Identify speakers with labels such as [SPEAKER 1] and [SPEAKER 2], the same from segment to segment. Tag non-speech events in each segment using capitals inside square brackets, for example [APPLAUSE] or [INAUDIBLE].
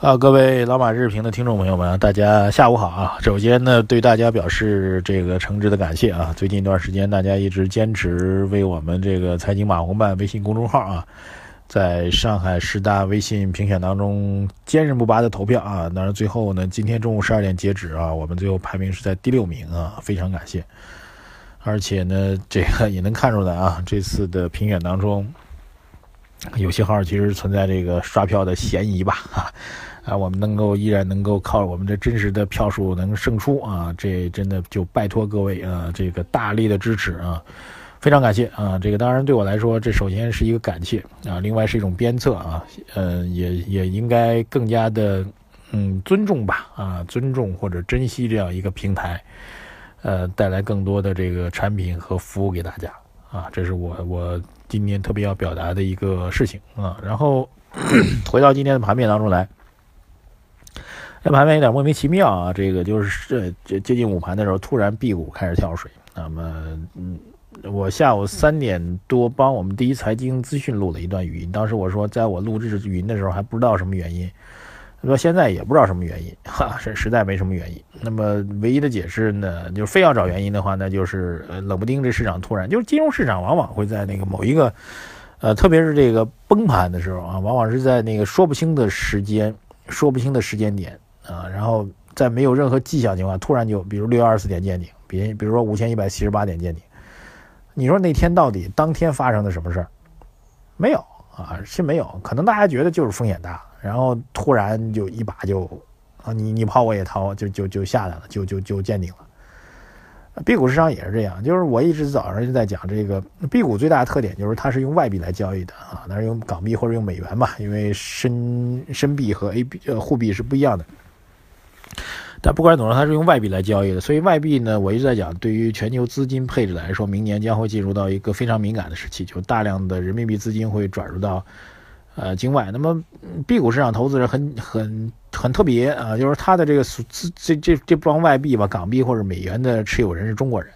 [SPEAKER 1] 啊，各位老马日评的听众朋友们，大家下午好啊！首先呢，对大家表示这个诚挚的感谢啊！最近一段时间，大家一直坚持为我们这个财经马红办微信公众号啊，在上海十大微信评选当中坚韧不拔的投票啊！当然，最后呢，今天中午十二点截止啊，我们最后排名是在第六名啊，非常感谢！而且呢，这个也能看出来啊，这次的评选当中，有些号其实存在这个刷票的嫌疑吧啊！啊，我们能够依然能够靠我们的真实的票数能胜出啊，这真的就拜托各位啊，这个大力的支持啊，非常感谢啊。这个当然对我来说，这首先是一个感谢啊，另外是一种鞭策啊，呃，也也应该更加的嗯尊重吧啊，尊重或者珍惜这样一个平台，呃，带来更多的这个产品和服务给大家啊，这是我我今天特别要表达的一个事情啊。然后 [CLEARS THROAT] 回到今天的盘面当中来。这盘面有点莫名其妙啊！这个就是这接近午盘的时候，突然 B 股开始跳水。那么，嗯，我下午三点多帮我们第一财经资讯录了一段语音。当时我说，在我录制语音的时候还不知道什么原因，说现在也不知道什么原因，哈，是实在没什么原因。那么唯一的解释呢，就非要找原因的话，那就是呃，冷不丁这市场突然，就是金融市场往往会在那个某一个，呃，特别是这个崩盘的时候啊，往往是在那个说不清的时间、说不清的时间点。啊，然后在没有任何迹象情况，突然就比如六幺二四点见顶，比比如说五千一百七十八点见顶，你说那天到底当天发生的什么事儿？没有啊，是没有，可能大家觉得就是风险大，然后突然就一把就啊，你你抛我也抛，就就就下来了，就就就见顶了。B 股市场也是这样，就是我一直早上就在讲这个 B 股最大的特点就是它是用外币来交易的啊，那是用港币或者用美元嘛，因为深深币和 A 币呃沪币是不一样的。但不管怎么说，它是用外币来交易的，所以外币呢，我一直在讲，对于全球资金配置来说，明年将会进入到一个非常敏感的时期，就大量的人民币资金会转入到呃境外。那么 B 股市场投资人很很很特别啊，就是他的这个资这这这帮外币吧，港币或者美元的持有人是中国人，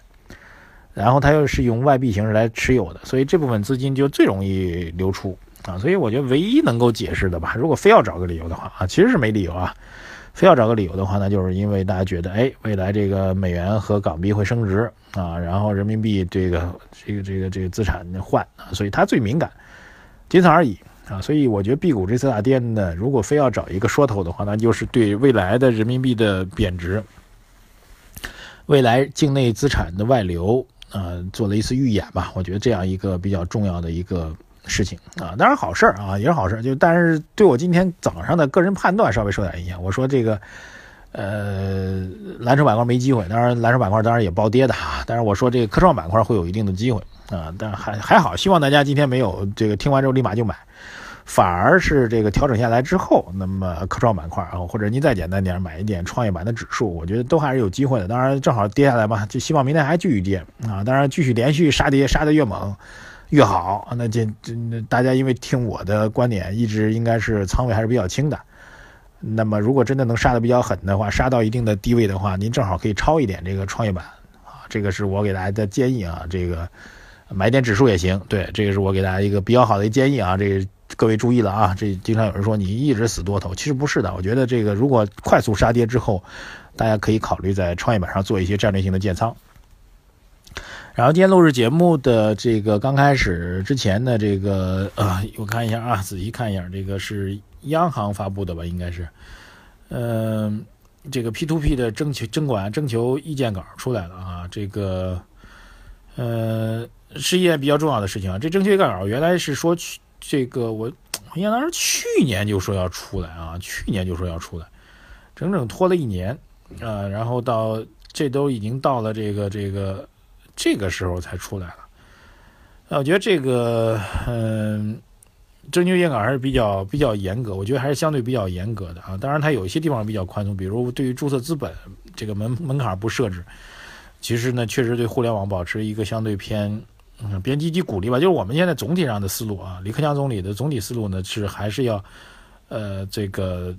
[SPEAKER 1] 然后他又是用外币形式来持有的，所以这部分资金就最容易流出啊。所以我觉得唯一能够解释的吧，如果非要找个理由的话啊，其实是没理由啊。非要找个理由的话呢，就是因为大家觉得，哎，未来这个美元和港币会升值啊，然后人民币这个这个这个这个资产换啊，所以它最敏感，仅此而已啊。所以我觉得 B 股这次大跌呢，如果非要找一个说头的话，那就是对未来的人民币的贬值，未来境内资产的外流啊，做了一次预演吧。我觉得这样一个比较重要的一个。事情啊，当然好事儿啊，也是好事儿。就但是对我今天早上的个人判断稍微受点影响。我说这个，呃，蓝筹板块没机会。当然，蓝筹板块当然也暴跌的哈。但是我说这个科创板块会有一定的机会啊。但还还好，希望大家今天没有这个听完之后立马就买，反而是这个调整下来之后，那么科创板块啊，或者您再简单点买一点创业板的指数，我觉得都还是有机会的。当然正好跌下来嘛，就希望明天还继续跌啊。当然继续连续杀跌，杀得越猛。越好，那这这大家因为听我的观点，一直应该是仓位还是比较轻的。那么如果真的能杀的比较狠的话，杀到一定的低位的话，您正好可以抄一点这个创业板啊，这个是我给大家的建议啊。这个买点指数也行，对，这个是我给大家一个比较好的建议啊。这个各位注意了啊，这经常有人说你一直死多头，其实不是的。我觉得这个如果快速杀跌之后，大家可以考虑在创业板上做一些战略性的建仓。然后今天录制节目的这个刚开始之前的这个呃，我看一下啊，仔细看一下，这个是央行发布的吧？应该是，嗯，这个 P to P 的征求征管征求意见稿出来了啊，这个呃是一件比较重要的事情啊。这征求意见稿原来是说去这个我好像当时去年就说要出来啊，去年就说要出来，整整拖了一年啊，然后到这都已经到了这个这个。这个时候才出来了，我觉得这个嗯，征求严稿还是比较比较严格，我觉得还是相对比较严格的啊。当然，它有一些地方比较宽松，比如对于注册资本这个门门槛不设置，其实呢，确实对互联网保持一个相对偏嗯，别积极鼓励吧。就是我们现在总体上的思路啊，李克强总理的总体思路呢是还是要，呃，这个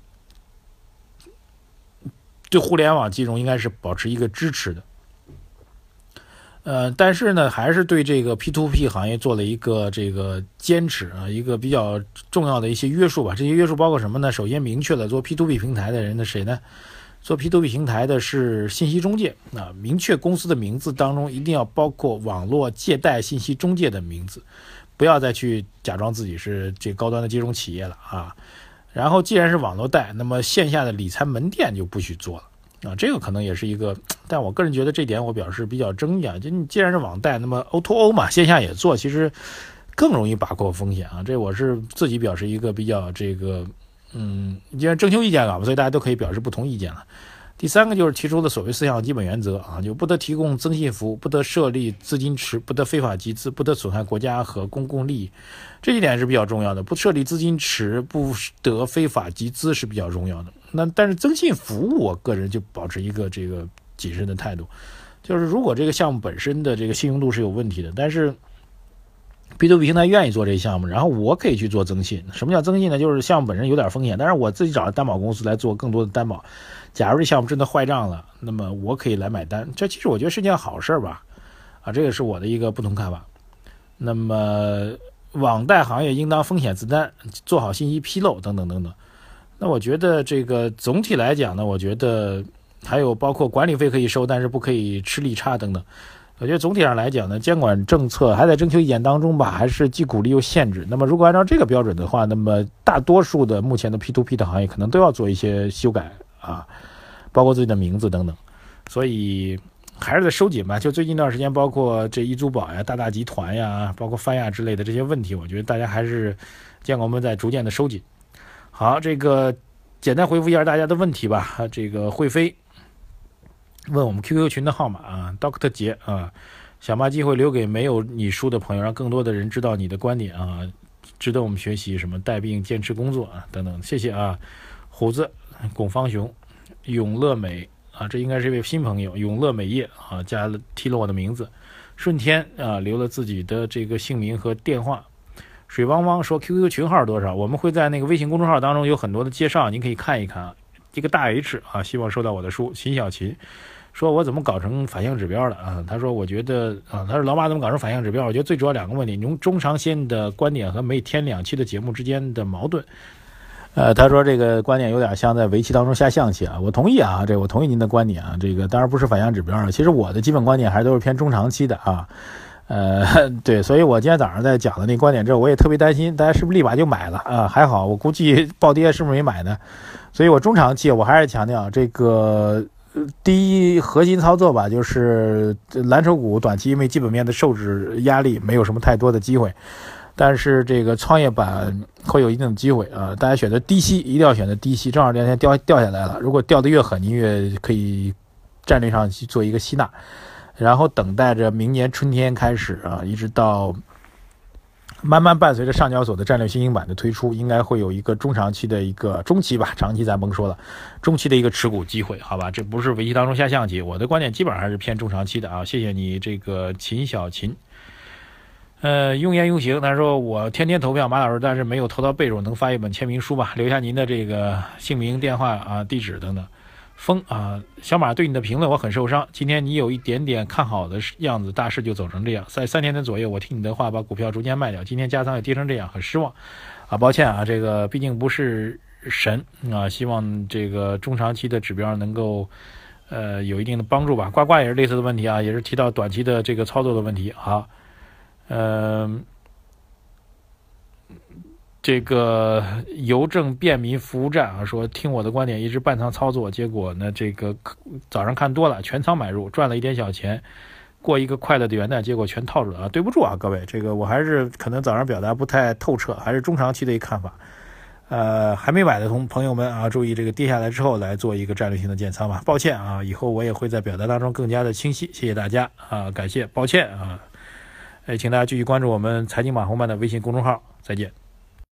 [SPEAKER 1] 对互联网金融应该是保持一个支持的。呃，但是呢，还是对这个 P to P 行业做了一个这个坚持啊，一个比较重要的一些约束吧。这些约束包括什么呢？首先明确了做 P to P 平台的人的谁呢？做 P to P 平台的是信息中介啊，明确公司的名字当中一定要包括网络借贷信息中介的名字，不要再去假装自己是这高端的金融企业了啊。然后，既然是网络贷，那么线下的理财门店就不许做了。啊，这个可能也是一个，但我个人觉得这点我表示比较争议啊。就你既然是网贷，那么 O to O 嘛，线下也做，其实更容易把控风险啊。这我是自己表示一个比较这个，嗯，既然征求意见了嘛，所以大家都可以表示不同意见了。第三个就是提出的所谓四项基本原则啊，就不得提供增信服务，不得设立资金池，不得非法集资，不得损害国家和公共利益，这一点是比较重要的。不设立资金池，不得非法集资是比较重要的。那但是增信服务，我个人就保持一个这个谨慎的态度，就是如果这个项目本身的这个信用度是有问题的，但是 B to B 平台愿意做这个项目，然后我可以去做增信。什么叫增信呢？就是项目本身有点风险，但是我自己找担保公司来做更多的担保。假如这项目真的坏账了，那么我可以来买单，这其实我觉得是件好事吧，啊，这个是我的一个不同看法。那么网贷行业应当风险自担，做好信息披露等等等等。那我觉得这个总体来讲呢，我觉得还有包括管理费可以收，但是不可以吃利差等等。我觉得总体上来讲呢，监管政策还在征求意见当中吧，还是既鼓励又限制。那么如果按照这个标准的话，那么大多数的目前的 P to P 的行业可能都要做一些修改。啊，包括自己的名字等等，所以还是在收紧吧。就最近一段时间，包括这一租宝呀、大大集团呀、包括泛亚之类的这些问题，我觉得大家还是监管部门在逐渐的收紧。好，这个简单回复一下大家的问题吧。这个会飞问我们 QQ 群的号码啊，Doctor 杰啊，想把机会留给没有你书的朋友，让更多的人知道你的观点啊，值得我们学习。什么带病坚持工作啊，等等，谢谢啊，虎子。巩方雄、永乐美啊，这应该是一位新朋友。永乐美业啊，加了提了我的名字。顺天啊，留了自己的这个姓名和电话。水汪汪说 QQ 群号多少？我们会在那个微信公众号当中有很多的介绍，您可以看一看。一个大 H 啊，希望收到我的书。秦小琴说，我怎么搞成反向指标了啊？他说，我觉得啊，他说老马怎么搞成反向指标？我觉得最主要两个问题：您中长线的观点和每天两期的节目之间的矛盾。呃，他说这个观点有点像在围棋当中下象棋啊，我同意啊，这我同意您的观点啊，这个当然不是反向指标啊，其实我的基本观点还是都是偏中长期的啊，呃，[LAUGHS] 对，所以我今天早上在讲的那观点之后，我也特别担心大家是不是立马就买了啊，还好我估计 [LAUGHS] 暴跌是不是没买呢？所以我中长期我还是强调这个第一核心操作吧，就是蓝筹股短期因为基本面的受制压力没有什么太多的机会。但是这个创业板会有一定的机会啊！大家选择低吸，一定要选择低吸。正好这两天掉掉下来了，如果掉得越狠，您越可以战略上去做一个吸纳，然后等待着明年春天开始啊，一直到慢慢伴随着上交所的战略新兴板的推出，应该会有一个中长期的一个中期吧，长期咱甭说了，中期的一个持股机会，好吧？这不是围棋当中下象棋，我的观点基本上还是偏中长期的啊！谢谢你这个秦小琴。呃，用言用行，他说我天天投票马老师，但是没有投到备注，能发一本签名书吧？留下您的这个姓名、电话啊、地址等等。风啊，小马对你的评论我很受伤。今天你有一点点看好的样子，大势就走成这样。在三天的左右，我听你的话把股票逐渐卖掉，今天加仓也跌成这样，很失望。啊，抱歉啊，这个毕竟不是神啊，希望这个中长期的指标能够呃有一定的帮助吧。呱呱也是类似的问题啊，也是提到短期的这个操作的问题啊。嗯，这个邮政便民服务站啊，说听我的观点，一直半仓操作，结果呢，这个早上看多了，全仓买入，赚了一点小钱，过一个快乐的元旦，结果全套住了啊！对不住啊，各位，这个我还是可能早上表达不太透彻，还是中长期的一个看法。呃，还没买的同朋友们啊，注意这个跌下来之后来做一个战略性的建仓吧。抱歉啊，以后我也会在表达当中更加的清晰，谢谢大家啊，感谢，抱歉啊。哎，请大家继续关注我们财经马红漫的微信公众号，再见。